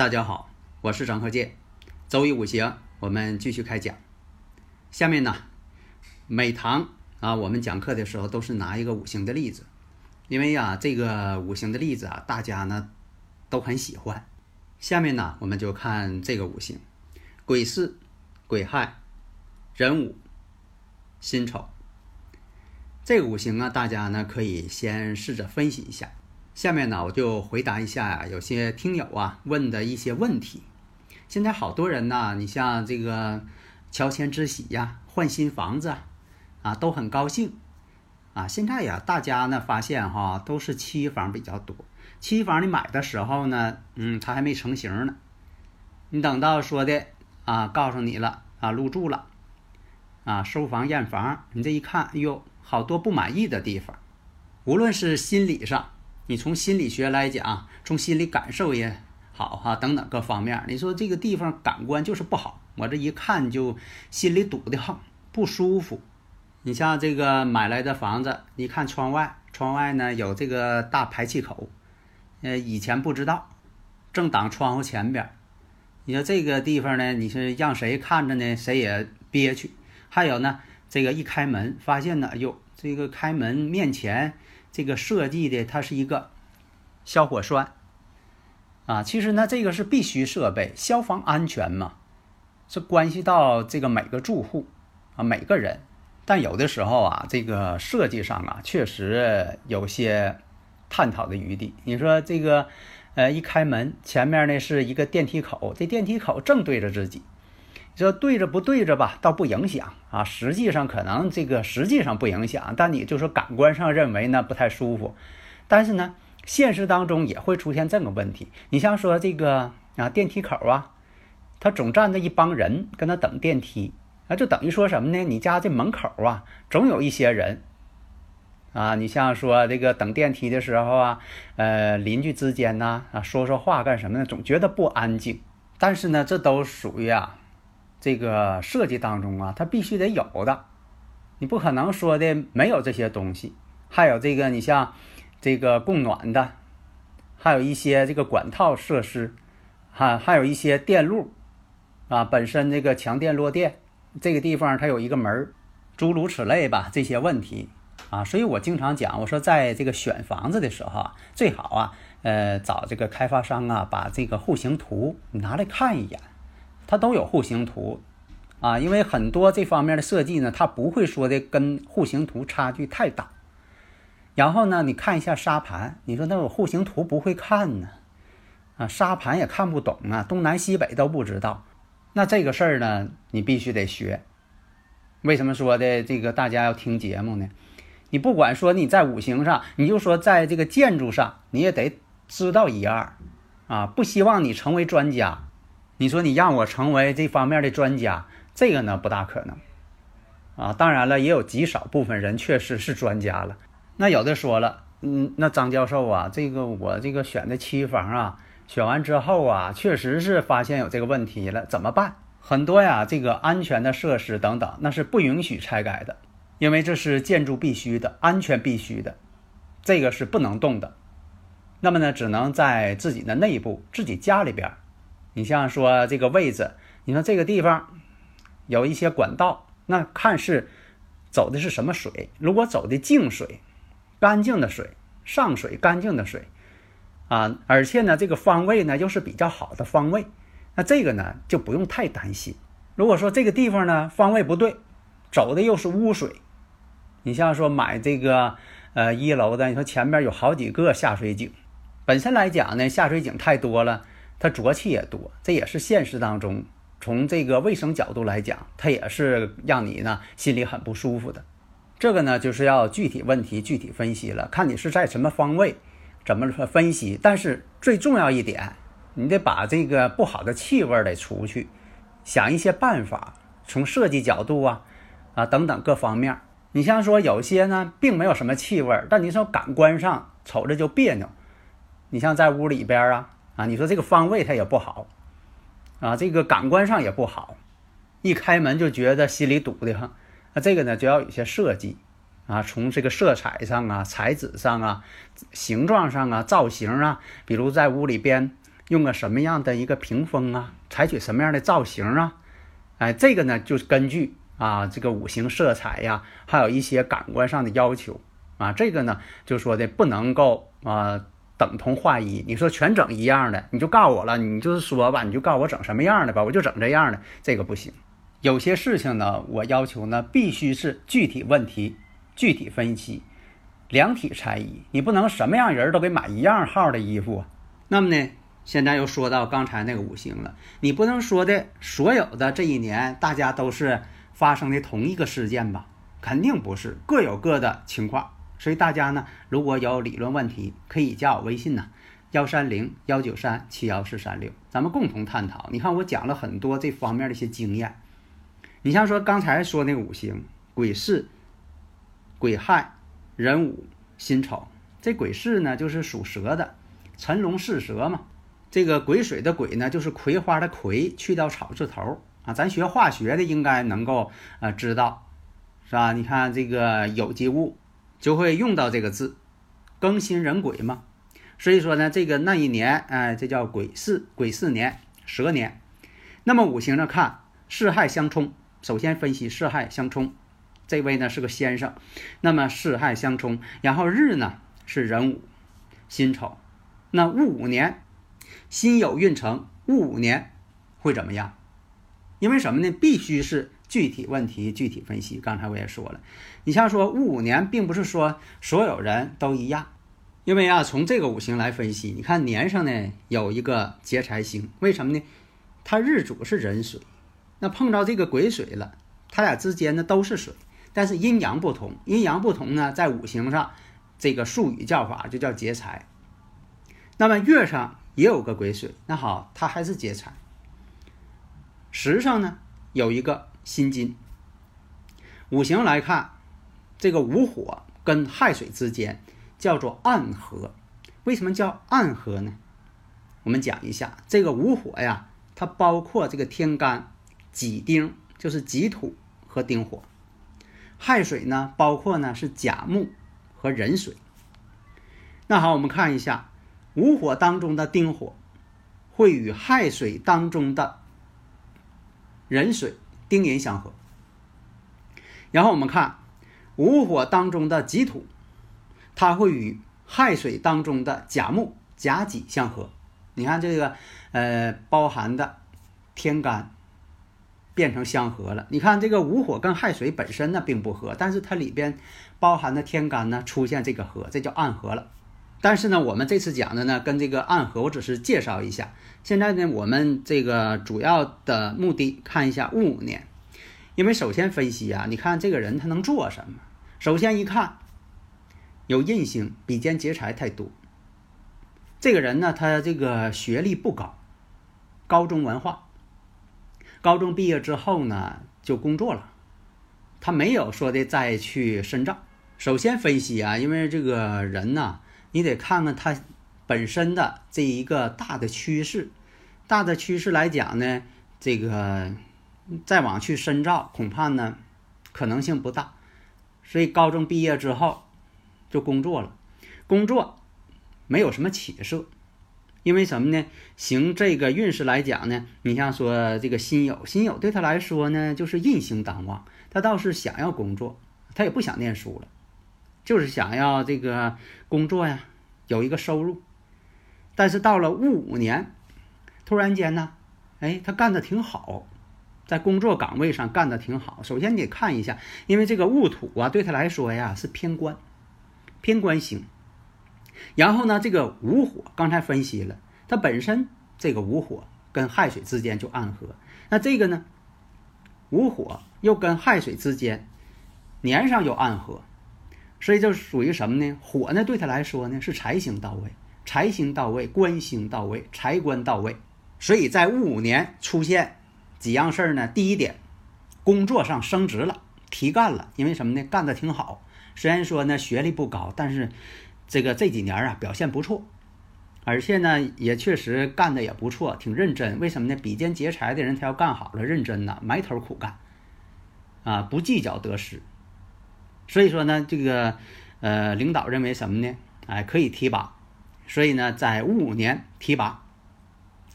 大家好，我是张鹤剑。周易五行，我们继续开讲。下面呢，每堂啊，我们讲课的时候都是拿一个五行的例子，因为呀，这个五行的例子啊，大家呢都很喜欢。下面呢，我们就看这个五行：癸巳、癸亥、壬午、辛丑。这个五行啊，大家呢可以先试着分析一下。下面呢，我就回答一下呀，有些听友啊问的一些问题。现在好多人呢，你像这个乔迁之喜呀，换新房子啊，都很高兴啊。现在呀，大家呢发现哈，都是期房比较多。期房你买的时候呢，嗯，它还没成型呢。你等到说的啊，告诉你了啊，入住了啊，收房验房，你这一看，哎呦，好多不满意的地方，无论是心理上。你从心理学来讲，从心理感受也好哈，等等各方面，你说这个地方感官就是不好，我这一看就心里堵得慌，不舒服。你像这个买来的房子，你看窗外，窗外呢有这个大排气口，呃，以前不知道，正挡窗户前边。你说这个地方呢，你是让谁看着呢？谁也憋屈。还有呢，这个一开门，发现呢，哎呦，这个开门面前。这个设计的它是一个消火栓啊，其实呢这个是必须设备，消防安全嘛，是关系到这个每个住户啊每个人。但有的时候啊，这个设计上啊确实有些探讨的余地。你说这个呃一开门前面呢是一个电梯口，这电梯口正对着自己。这对着不对着吧，倒不影响啊。实际上可能这个实际上不影响，但你就说感官上认为呢不太舒服。但是呢，现实当中也会出现这个问题。你像说这个啊电梯口啊，他总站着一帮人跟他等电梯，那就等于说什么呢？你家这门口啊，总有一些人啊。你像说这个等电梯的时候啊，呃邻居之间呢啊说说话干什么呢？总觉得不安静。但是呢，这都属于啊。这个设计当中啊，它必须得有的，你不可能说的没有这些东西。还有这个，你像这个供暖的，还有一些这个管套设施，还还有一些电路啊，本身这个强电弱电，这个地方它有一个门儿，诸如此类吧，这些问题啊，所以我经常讲，我说在这个选房子的时候啊，最好啊，呃，找这个开发商啊，把这个户型图拿来看一眼。它都有户型图，啊，因为很多这方面的设计呢，它不会说的跟户型图差距太大。然后呢，你看一下沙盘，你说那我户型图不会看呢，啊，沙盘也看不懂啊，东南西北都不知道，那这个事儿呢，你必须得学。为什么说的这个大家要听节目呢？你不管说你在五行上，你就说在这个建筑上，你也得知道一二，啊，不希望你成为专家。你说你让我成为这方面的专家，这个呢不大可能，啊，当然了，也有极少部分人确实是专家了。那有的说了，嗯，那张教授啊，这个我这个选的期房啊，选完之后啊，确实是发现有这个问题了，怎么办？很多呀，这个安全的设施等等，那是不允许拆改的，因为这是建筑必须的，安全必须的，这个是不能动的。那么呢，只能在自己的内部，自己家里边。你像说这个位置，你说这个地方有一些管道，那看是走的是什么水。如果走的净水、干净的水、上水、干净的水啊，而且呢，这个方位呢又是比较好的方位，那这个呢就不用太担心。如果说这个地方呢方位不对，走的又是污水，你像说买这个呃一楼的，你说前面有好几个下水井，本身来讲呢下水井太多了。它浊气也多，这也是现实当中从这个卫生角度来讲，它也是让你呢心里很不舒服的。这个呢，就是要具体问题具体分析了，看你是在什么方位，怎么分析。但是最重要一点，你得把这个不好的气味得除去，想一些办法，从设计角度啊，啊等等各方面。你像说有些呢，并没有什么气味，但你说感官上瞅着就别扭。你像在屋里边啊，啊，你说这个方位它也不好。啊，这个感官上也不好，一开门就觉得心里堵得慌。那这个呢，就要有些设计啊，从这个色彩上啊、材质上啊、形状上啊、造型啊，比如在屋里边用个什么样的一个屏风啊，采取什么样的造型啊，哎，这个呢，就是根据啊这个五行色彩呀，还有一些感官上的要求啊，这个呢，就说的不能够啊。等同画一，你说全整一样的，你就告诉我了，你就是说吧，你就告诉我整什么样的吧，我就整这样的，这个不行。有些事情呢，我要求呢，必须是具体问题具体分析，量体裁衣，你不能什么样人都给买一样号的衣服。那么呢，现在又说到刚才那个五行了，你不能说的所有的这一年大家都是发生的同一个事件吧？肯定不是，各有各的情况。所以大家呢，如果有理论问题，可以加我微信呢，幺三零幺九三七幺四三六，咱们共同探讨。你看我讲了很多这方面的一些经验。你像说刚才说那个五行，癸巳、癸亥、壬午、辛丑。这癸巳呢，就是属蛇的，辰龙巳蛇嘛。这个癸水的癸呢，就是葵花的葵，去掉草字头啊。咱学化学的应该能够呃知道，是吧？你看这个有机物。就会用到这个字，庚辛壬癸嘛，所以说呢，这个那一年，哎，这叫癸巳，癸巳年，蛇年。那么五行上看，四害相冲。首先分析四害相冲，这位呢是个先生，那么四害相冲，然后日呢是壬午、辛丑。那戊午年，辛酉运程，戊午年会怎么样？因为什么呢？必须是。具体问题具体分析，刚才我也说了，你像说戊午年，并不是说所有人都一样，因为啊，从这个五行来分析，你看年上呢有一个劫财星，为什么呢？它日主是壬水，那碰到这个癸水了，它俩之间呢都是水，但是阴阳不同，阴阳不同呢，在五行上这个术语叫法就叫劫财。那么月上也有个癸水，那好，它还是劫财。时上呢有一个。辛金，五行来看，这个午火跟亥水之间叫做暗合。为什么叫暗合呢？我们讲一下，这个午火呀，它包括这个天干己丁，就是己土和丁火；亥水呢，包括呢是甲木和壬水。那好，我们看一下午火当中的丁火会与亥水当中的壬水。丁寅相合，然后我们看午火当中的己土，它会与亥水当中的甲木、甲己相合。你看这个，呃，包含的天干变成相合了。你看这个午火跟亥水本身呢并不合，但是它里边包含的天干呢出现这个合，这叫暗合了。但是呢，我们这次讲的呢跟这个暗合，我只是介绍一下。现在呢，我们这个主要的目的看一下戊午年，因为首先分析啊，你看这个人他能做什么？首先一看，有印星，比肩劫财太多。这个人呢，他这个学历不高，高中文化，高中毕业之后呢就工作了，他没有说的再去深造。首先分析啊，因为这个人呢，你得看看他。本身的这一个大的趋势，大的趋势来讲呢，这个再往去深造，恐怕呢可能性不大。所以高中毕业之后就工作了，工作没有什么起色，因为什么呢？行这个运势来讲呢，你像说这个辛酉，辛酉对他来说呢就是印星当旺，他倒是想要工作，他也不想念书了，就是想要这个工作呀，有一个收入。但是到了戊午年，突然间呢，哎，他干的挺好，在工作岗位上干的挺好。首先你看一下，因为这个戊土啊，对他来说呀是偏官，偏官星。然后呢，这个午火刚才分析了，它本身这个午火跟亥水之间就暗合。那这个呢，午火又跟亥水之间年上有暗合，所以就属于什么呢？火呢对他来说呢是财星到位，财星到位，官星到位，财官到位。所以在戊午年出现几样事儿呢？第一点，工作上升职了，提干了，因为什么呢？干得挺好。虽然说呢学历不高，但是这个这几年啊表现不错。而且呢，也确实干的也不错，挺认真。为什么呢？比肩劫财的人，他要干好了，认真呐，埋头苦干，啊，不计较得失。所以说呢，这个呃，领导认为什么呢？哎，可以提拔。所以呢，在戊午年提拔，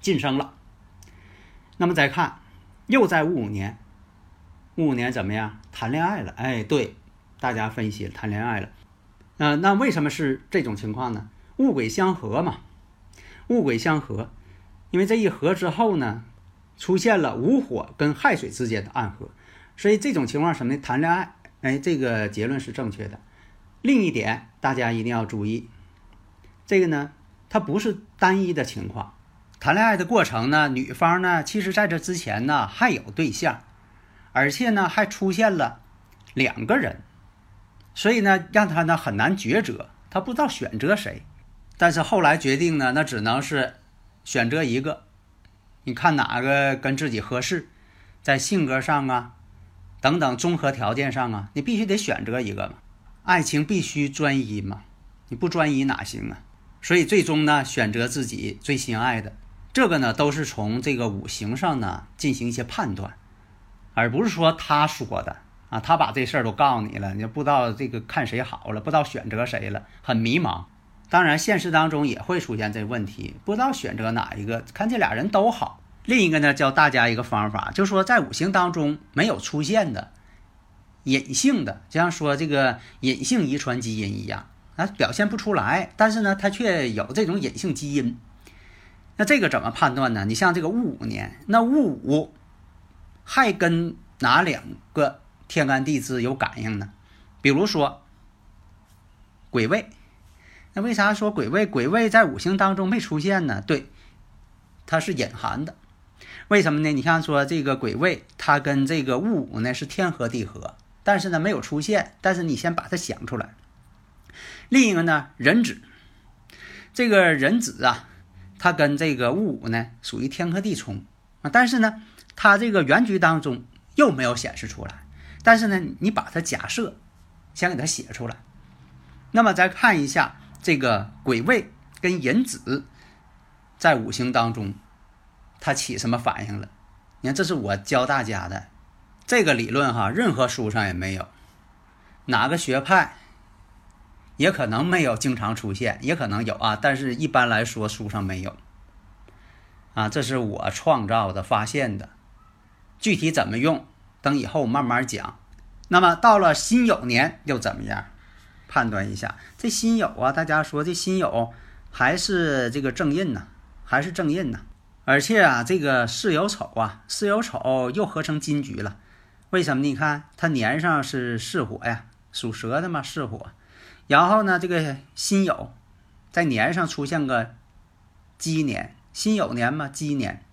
晋升了。那么再看，又在戊午年，戊午年怎么样？谈恋爱了。哎，对，大家分析谈恋爱了。嗯，那为什么是这种情况呢？戊癸相合嘛。戊癸相合，因为这一合之后呢，出现了午火跟亥水之间的暗合，所以这种情况什么呢？谈恋爱，哎，这个结论是正确的。另一点，大家一定要注意，这个呢，它不是单一的情况。谈恋爱的过程呢，女方呢，其实在这之前呢还有对象，而且呢还出现了两个人，所以呢让他呢很难抉择，他不知道选择谁。但是后来决定呢，那只能是选择一个，你看哪个跟自己合适，在性格上啊，等等综合条件上啊，你必须得选择一个嘛。爱情必须专一嘛，你不专一哪行啊？所以最终呢，选择自己最心爱的，这个呢都是从这个五行上呢进行一些判断，而不是说他说的啊，他把这事儿都告诉你了，你不知道这个看谁好了，不知道选择谁了，很迷茫。当然，现实当中也会出现这问题，不知道选择哪一个。看这俩人都好。另一个呢，教大家一个方法，就说在五行当中没有出现的隐性的，就像说这个隐性遗传基因一样，啊，表现不出来，但是呢，它却有这种隐性基因。那这个怎么判断呢？你像这个戊午年，那戊午还跟哪两个天干地支有感应呢？比如说癸未。那为啥说癸未？癸未在五行当中没出现呢？对，它是隐含的。为什么呢？你像说这个癸未，它跟这个戊午呢是天合地合，但是呢没有出现。但是你先把它想出来。另一个呢，壬子，这个壬子啊，它跟这个戊午呢属于天克地冲啊，但是呢，它这个原局当中又没有显示出来。但是呢，你把它假设，先给它写出来。那么再看一下。这个癸未跟寅子在五行当中，它起什么反应了？你看，这是我教大家的这个理论哈，任何书上也没有，哪个学派也可能没有经常出现，也可能有啊，但是一般来说书上没有啊，这是我创造的、发现的，具体怎么用，等以后慢慢讲。那么到了辛酉年又怎么样？判断一下，这辛酉啊，大家说这辛酉还是这个正印呢，还是正印呢？而且啊，这个巳酉丑啊，巳酉丑又合成金局了。为什么？你看它年上是巳火呀，属蛇的嘛，巳火。然后呢，这个辛酉在年上出现个鸡年，辛酉年嘛，鸡年。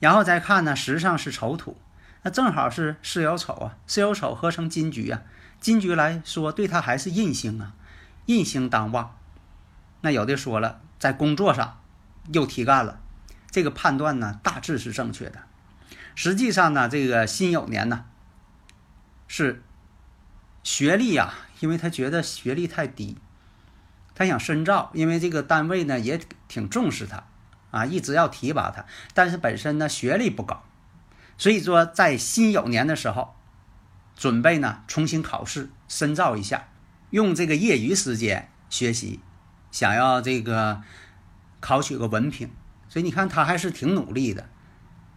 然后再看呢，时上是丑土，那正好是巳酉丑啊，巳酉丑合成金局啊。金局来说，对他还是印星啊，印星当旺。那有的说了，在工作上又提干了，这个判断呢大致是正确的。实际上呢，这个辛酉年呢是学历呀，因为他觉得学历太低，他想深造，因为这个单位呢也挺重视他啊，一直要提拔他，但是本身呢学历不高，所以说在辛酉年的时候。准备呢，重新考试深造一下，用这个业余时间学习，想要这个考取个文凭，所以你看他还是挺努力的。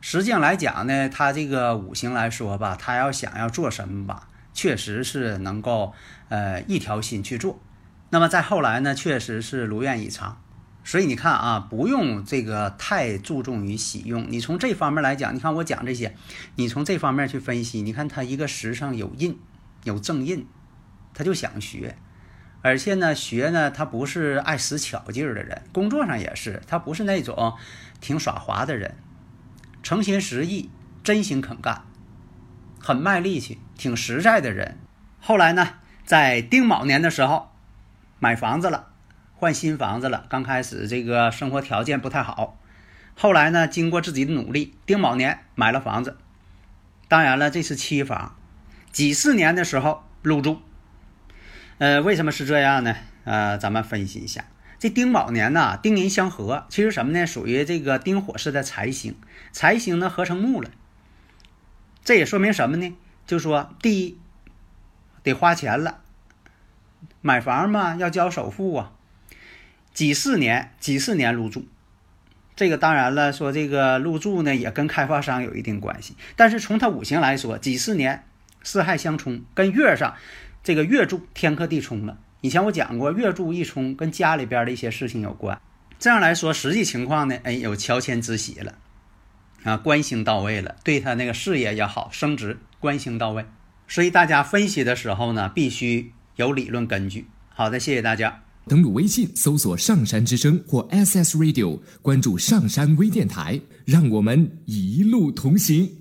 实际上来讲呢，他这个五行来说吧，他要想要做什么吧，确实是能够呃一条心去做。那么再后来呢，确实是如愿以偿。所以你看啊，不用这个太注重于喜用。你从这方面来讲，你看我讲这些，你从这方面去分析，你看他一个时上有印，有正印，他就想学，而且呢，学呢，他不是爱使巧劲儿的人，工作上也是，他不是那种挺耍滑的人，诚心实意真心肯干，很卖力气，挺实在的人。后来呢，在丁卯年的时候，买房子了，换新房子了。刚开始这个生活条件不太好，后来呢，经过自己的努力，丁卯年买了房子。当然了，这是期房。几四年的时候入住。呃，为什么是这样呢？呃，咱们分析一下。这丁卯年呢，丁寅相合，其实什么呢？属于这个丁火式的财星，财星呢合成木了。这也说明什么呢？就说第一，得花钱了，买房嘛要交首付啊。几四年，几四年入住，这个当然了，说这个入住呢也跟开发商有一定关系。但是从它五行来说，几四年四害相冲，跟月上这个月柱天克地冲了。以前我讲过，月柱一冲跟家里边的一些事情有关。这样来说，实际情况呢，哎，有乔迁之喜了，啊，官星到位了，对他那个事业也好，升职，官星到位。所以大家分析的时候呢，必须有理论根据。好的，谢谢大家。登录微信搜索“上山之声”或 SS Radio，关注上山微电台，让我们一路同行。